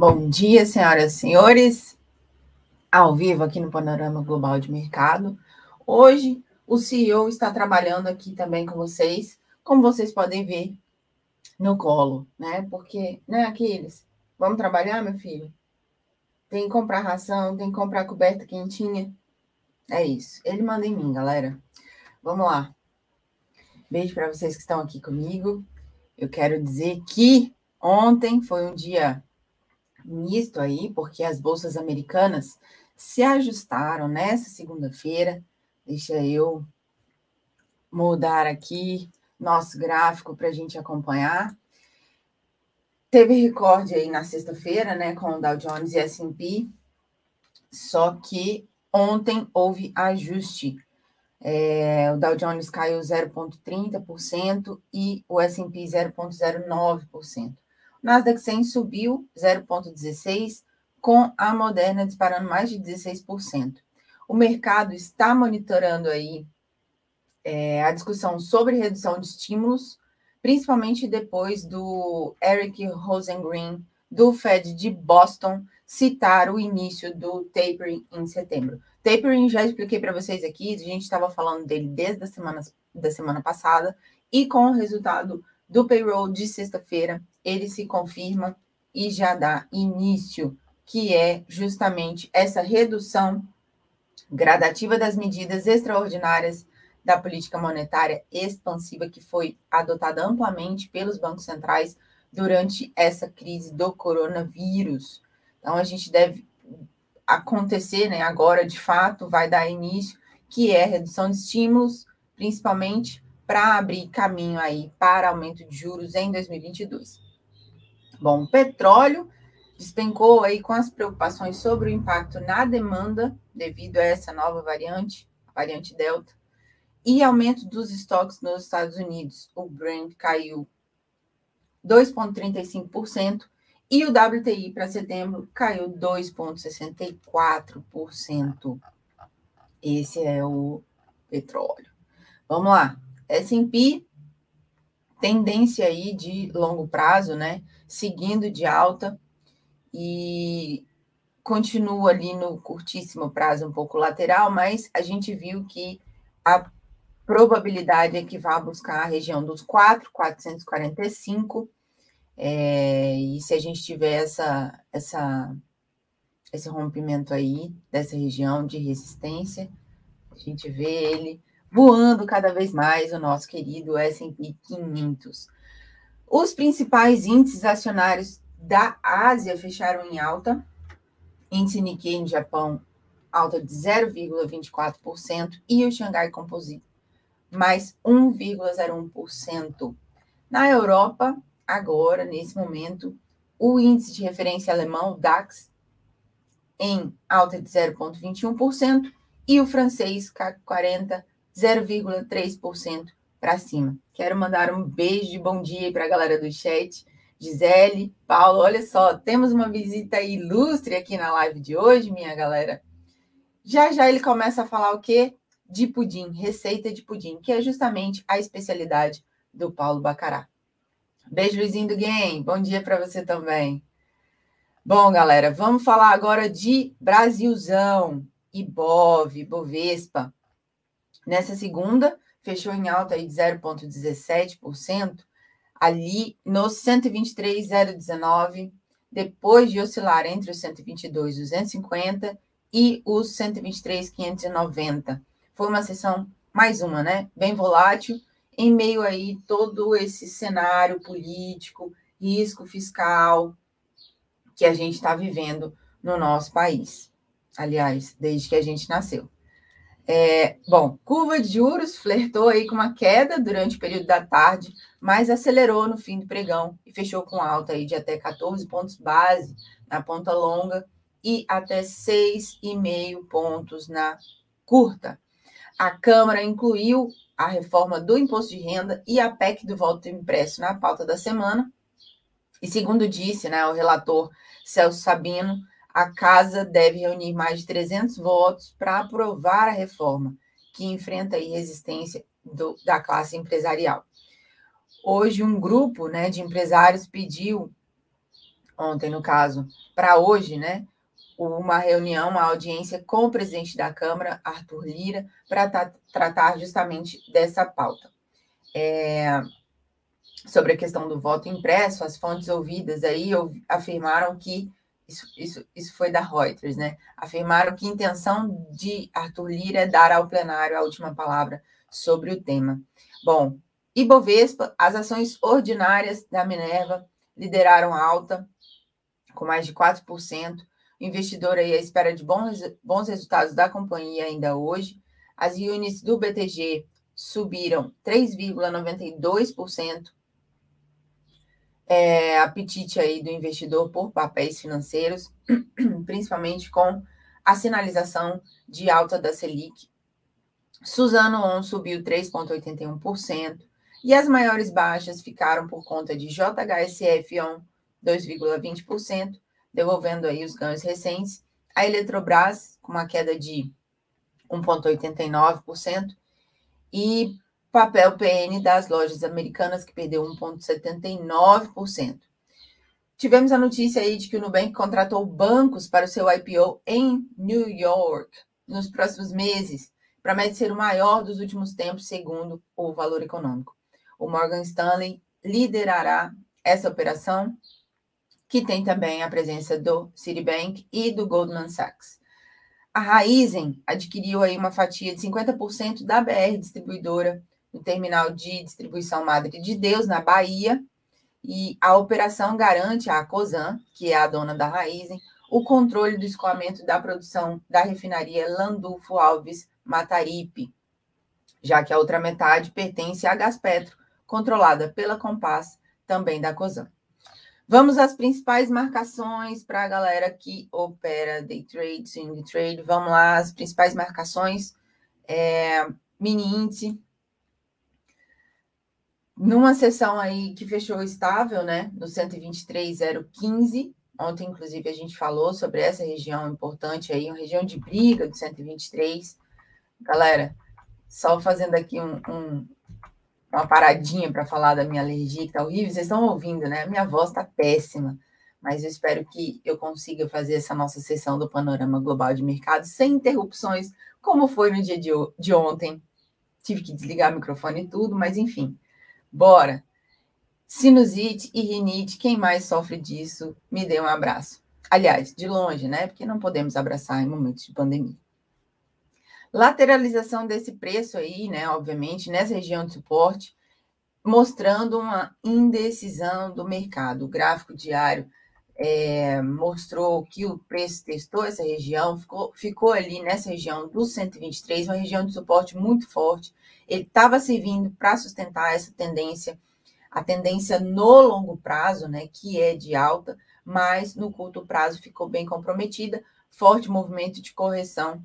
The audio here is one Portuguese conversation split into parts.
Bom dia, senhoras e senhores. Ao vivo aqui no Panorama Global de Mercado. Hoje, o CEO está trabalhando aqui também com vocês, como vocês podem ver no colo, né? Porque, né, Aquiles? Vamos trabalhar, meu filho? Tem que comprar ração, tem que comprar coberta quentinha. É isso. Ele manda em mim, galera. Vamos lá. Beijo para vocês que estão aqui comigo. Eu quero dizer que ontem foi um dia misto aí, porque as bolsas americanas se ajustaram nessa segunda-feira. Deixa eu mudar aqui nosso gráfico para a gente acompanhar. Teve recorde aí na sexta-feira, né, com o Dow Jones e S&P, só que ontem houve ajuste. É, o Dow Jones caiu 0,30% e o S&P 0,09%. Nasdaq 100 subiu 0,16%, com a Moderna disparando mais de 16%. O mercado está monitorando aí é, a discussão sobre redução de estímulos, principalmente depois do Eric Rosengren, do Fed de Boston, citar o início do tapering em setembro. Tapering já expliquei para vocês aqui, a gente estava falando dele desde a semana, da semana passada, e com o resultado do payroll de sexta-feira, ele se confirma e já dá início, que é justamente essa redução gradativa das medidas extraordinárias da política monetária expansiva que foi adotada amplamente pelos bancos centrais durante essa crise do coronavírus. Então a gente deve acontecer, né, agora de fato vai dar início, que é redução de estímulos, principalmente para abrir caminho aí para aumento de juros em 2022. Bom, o petróleo despencou aí com as preocupações sobre o impacto na demanda devido a essa nova variante, a variante Delta, e aumento dos estoques nos Estados Unidos. O Brent caiu 2,35% e o WTI para setembro caiu 2,64%. Esse é o petróleo. Vamos lá. S&P, tendência aí de longo prazo, né? Seguindo de alta e continua ali no curtíssimo prazo um pouco lateral, mas a gente viu que a probabilidade é que vá buscar a região dos 4, 445, é, e se a gente tiver essa, essa, esse rompimento aí dessa região de resistência, a gente vê ele voando cada vez mais o nosso querido S&P 500. Os principais índices acionários da Ásia fecharam em alta. Índice Nikkei no Japão, alta de 0,24%, e o Xangai Composite, mais 1,01%. Na Europa, agora, nesse momento, o índice de referência alemão, DAX, em alta de 0,21%, e o francês, CAC 40, 0,3% para cima. Quero mandar um beijo de bom dia para a galera do chat. Gisele, Paulo, olha só, temos uma visita ilustre aqui na live de hoje, minha galera. Já já ele começa a falar o quê? De pudim, receita de pudim, que é justamente a especialidade do Paulo Bacará. Beijo, Luizinho do Game. Bom dia para você também. Bom, galera, vamos falar agora de Brasilzão, Ibov, Bovespa. Nessa segunda, fechou em alta aí de 0,17%, ali nos 123,019, depois de oscilar entre os 122 e 250 e os 123,590. Foi uma sessão, mais uma, né? Bem volátil, em meio aí todo esse cenário político, risco fiscal que a gente está vivendo no nosso país. Aliás, desde que a gente nasceu. É, bom, curva de juros flertou aí com uma queda durante o período da tarde, mas acelerou no fim do pregão e fechou com alta aí de até 14 pontos base na ponta longa e até 6,5 pontos na curta. A Câmara incluiu a reforma do imposto de renda e a PEC do voto impresso na pauta da semana. E segundo disse né, o relator Celso Sabino, a casa deve reunir mais de 300 votos para aprovar a reforma, que enfrenta aí resistência do, da classe empresarial. Hoje, um grupo né, de empresários pediu ontem no caso, para hoje, né? Uma reunião, uma audiência com o presidente da Câmara, Arthur Lira, para tratar justamente dessa pauta. É, sobre a questão do voto impresso, as fontes ouvidas aí afirmaram que isso, isso, isso foi da Reuters, né? Afirmaram que a intenção de Arthur Lira é dar ao plenário a última palavra sobre o tema. Bom, Ibovespa, as ações ordinárias da Minerva lideraram alta, com mais de 4%. O investidor aí à espera de bons, bons resultados da companhia ainda hoje. As units do BTG subiram 3,92%. É, apetite aí do investidor por papéis financeiros, principalmente com a sinalização de alta da Selic. Suzano On subiu 3,81%. E as maiores baixas ficaram por conta de JHSF On, 2,20%, devolvendo aí os ganhos recentes. A Eletrobras, com uma queda de 1,89%, e papel PN das lojas americanas, que perdeu 1,79%. Tivemos a notícia aí de que o Nubank contratou bancos para o seu IPO em New York nos próximos meses, promete ser o maior dos últimos tempos, segundo o valor econômico. O Morgan Stanley liderará essa operação, que tem também a presença do Citibank e do Goldman Sachs. A Raizen adquiriu aí uma fatia de 50% da BR Distribuidora no terminal de distribuição Madre de Deus, na Bahia, e a operação garante à COSAN, que é a dona da Raizen, o controle do escoamento da produção da refinaria Landulfo Alves Mataripe, já que a outra metade pertence à Gaspetro, controlada pela Compass, também da COSAN. Vamos às principais marcações para a galera que opera day trade, swing trade. Vamos lá, as principais marcações. É, mini índice. Numa sessão aí que fechou estável, né? No 123,015. Ontem, inclusive, a gente falou sobre essa região importante aí, uma região de briga do 123. Galera, só fazendo aqui um, um uma paradinha para falar da minha alergia, que tá horrível. Vocês estão ouvindo, né? Minha voz tá péssima, mas eu espero que eu consiga fazer essa nossa sessão do Panorama Global de Mercado sem interrupções, como foi no dia de, de ontem. Tive que desligar o microfone e tudo, mas enfim. Bora! Sinusite e rinite, quem mais sofre disso, me dê um abraço. Aliás, de longe, né? Porque não podemos abraçar em momentos de pandemia. Lateralização desse preço aí, né, obviamente, nessa região de suporte, mostrando uma indecisão do mercado. O gráfico diário é, mostrou que o preço testou essa região, ficou, ficou ali nessa região do 123, uma região de suporte muito forte. Ele estava servindo para sustentar essa tendência, a tendência no longo prazo, né, que é de alta, mas no curto prazo ficou bem comprometida, forte movimento de correção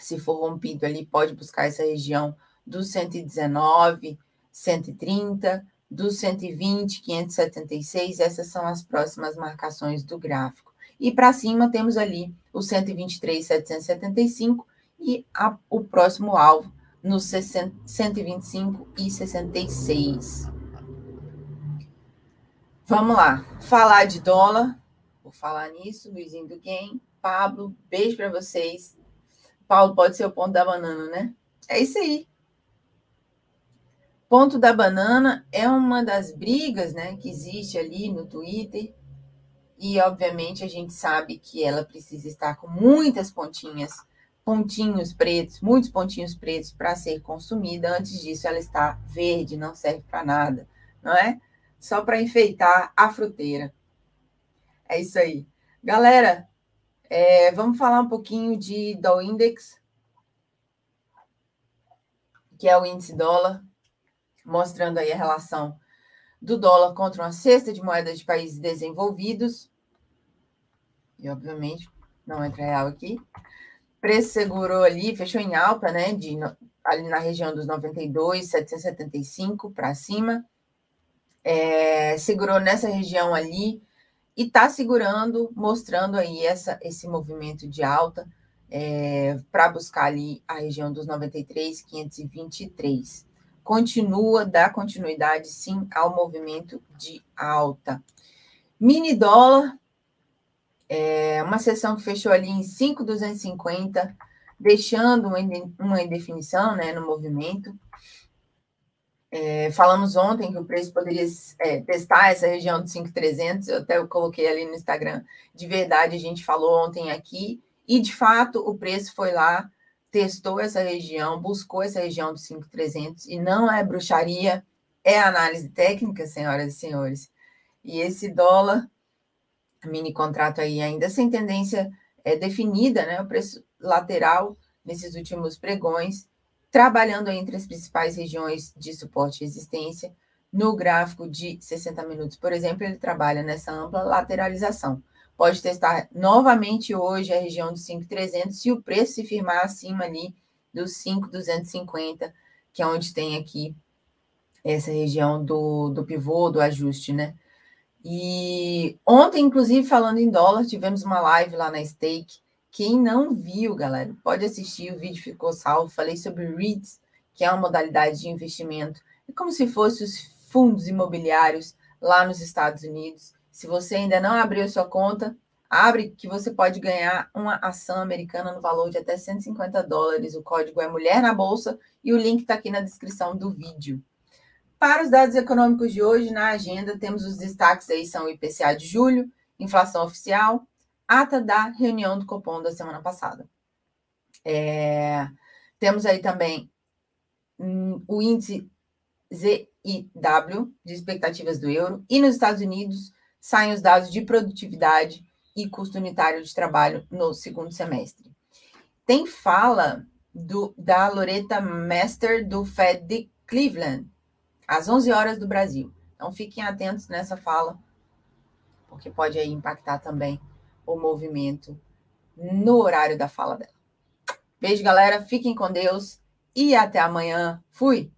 se for rompido ali, pode buscar essa região do 119, 130, do 120, 576, essas são as próximas marcações do gráfico. E para cima temos ali o 123, 775 e a, o próximo alvo no 60, 125 e 66. Vamos lá, falar de dólar, vou falar nisso, Luizinho do Game, Pablo, beijo para vocês. Paulo pode ser o ponto da banana, né? É isso aí. Ponto da banana é uma das brigas, né, que existe ali no Twitter. E obviamente a gente sabe que ela precisa estar com muitas pontinhas, pontinhos pretos, muitos pontinhos pretos para ser consumida. Antes disso, ela está verde, não serve para nada, não é? Só para enfeitar a fruteira. É isso aí. Galera, é, vamos falar um pouquinho de Dow Index, que é o índice dólar, mostrando aí a relação do dólar contra uma cesta de moedas de países desenvolvidos. E, obviamente, não entra real aqui. Preço segurou ali, fechou em alta, né? De, ali na região dos 92, 775 para cima. É, segurou nessa região ali e está segurando, mostrando aí essa, esse movimento de alta é, para buscar ali a região dos 93, 523. Continua, dá continuidade sim ao movimento de alta. Mini dólar, é uma sessão que fechou ali em 5,250, deixando uma indefinição né, no movimento. É, falamos ontem que o preço poderia é, testar essa região de 5,300, eu até coloquei ali no Instagram. De verdade, a gente falou ontem aqui, e de fato o preço foi lá, testou essa região, buscou essa região dos 5,300, e não é bruxaria, é análise técnica, senhoras e senhores. E esse dólar, mini contrato aí ainda sem tendência é, definida, né? O preço lateral nesses últimos pregões trabalhando entre as principais regiões de suporte e resistência. No gráfico de 60 minutos, por exemplo, ele trabalha nessa ampla lateralização. Pode testar novamente hoje a região dos 5,300 se o preço se firmar acima ali dos 5,250, que é onde tem aqui essa região do, do pivô, do ajuste, né? E ontem, inclusive, falando em dólar, tivemos uma live lá na Stake, quem não viu, galera, pode assistir, o vídeo ficou salvo. Falei sobre REITs, que é uma modalidade de investimento. É como se fossem os fundos imobiliários lá nos Estados Unidos. Se você ainda não abriu sua conta, abre que você pode ganhar uma ação americana no valor de até 150 dólares. O código é Mulher na Bolsa e o link está aqui na descrição do vídeo. Para os dados econômicos de hoje, na agenda, temos os destaques aí, são o IPCA de julho, inflação oficial, ata da reunião do Copom da semana passada. É, temos aí também hum, o índice ZIW de expectativas do euro e nos Estados Unidos saem os dados de produtividade e custo unitário de trabalho no segundo semestre. Tem fala do, da Loreta Master do Fed de Cleveland, às 11 horas do Brasil. Então fiquem atentos nessa fala, porque pode aí impactar também o movimento no horário da fala dela. Beijo, galera. Fiquem com Deus e até amanhã. Fui!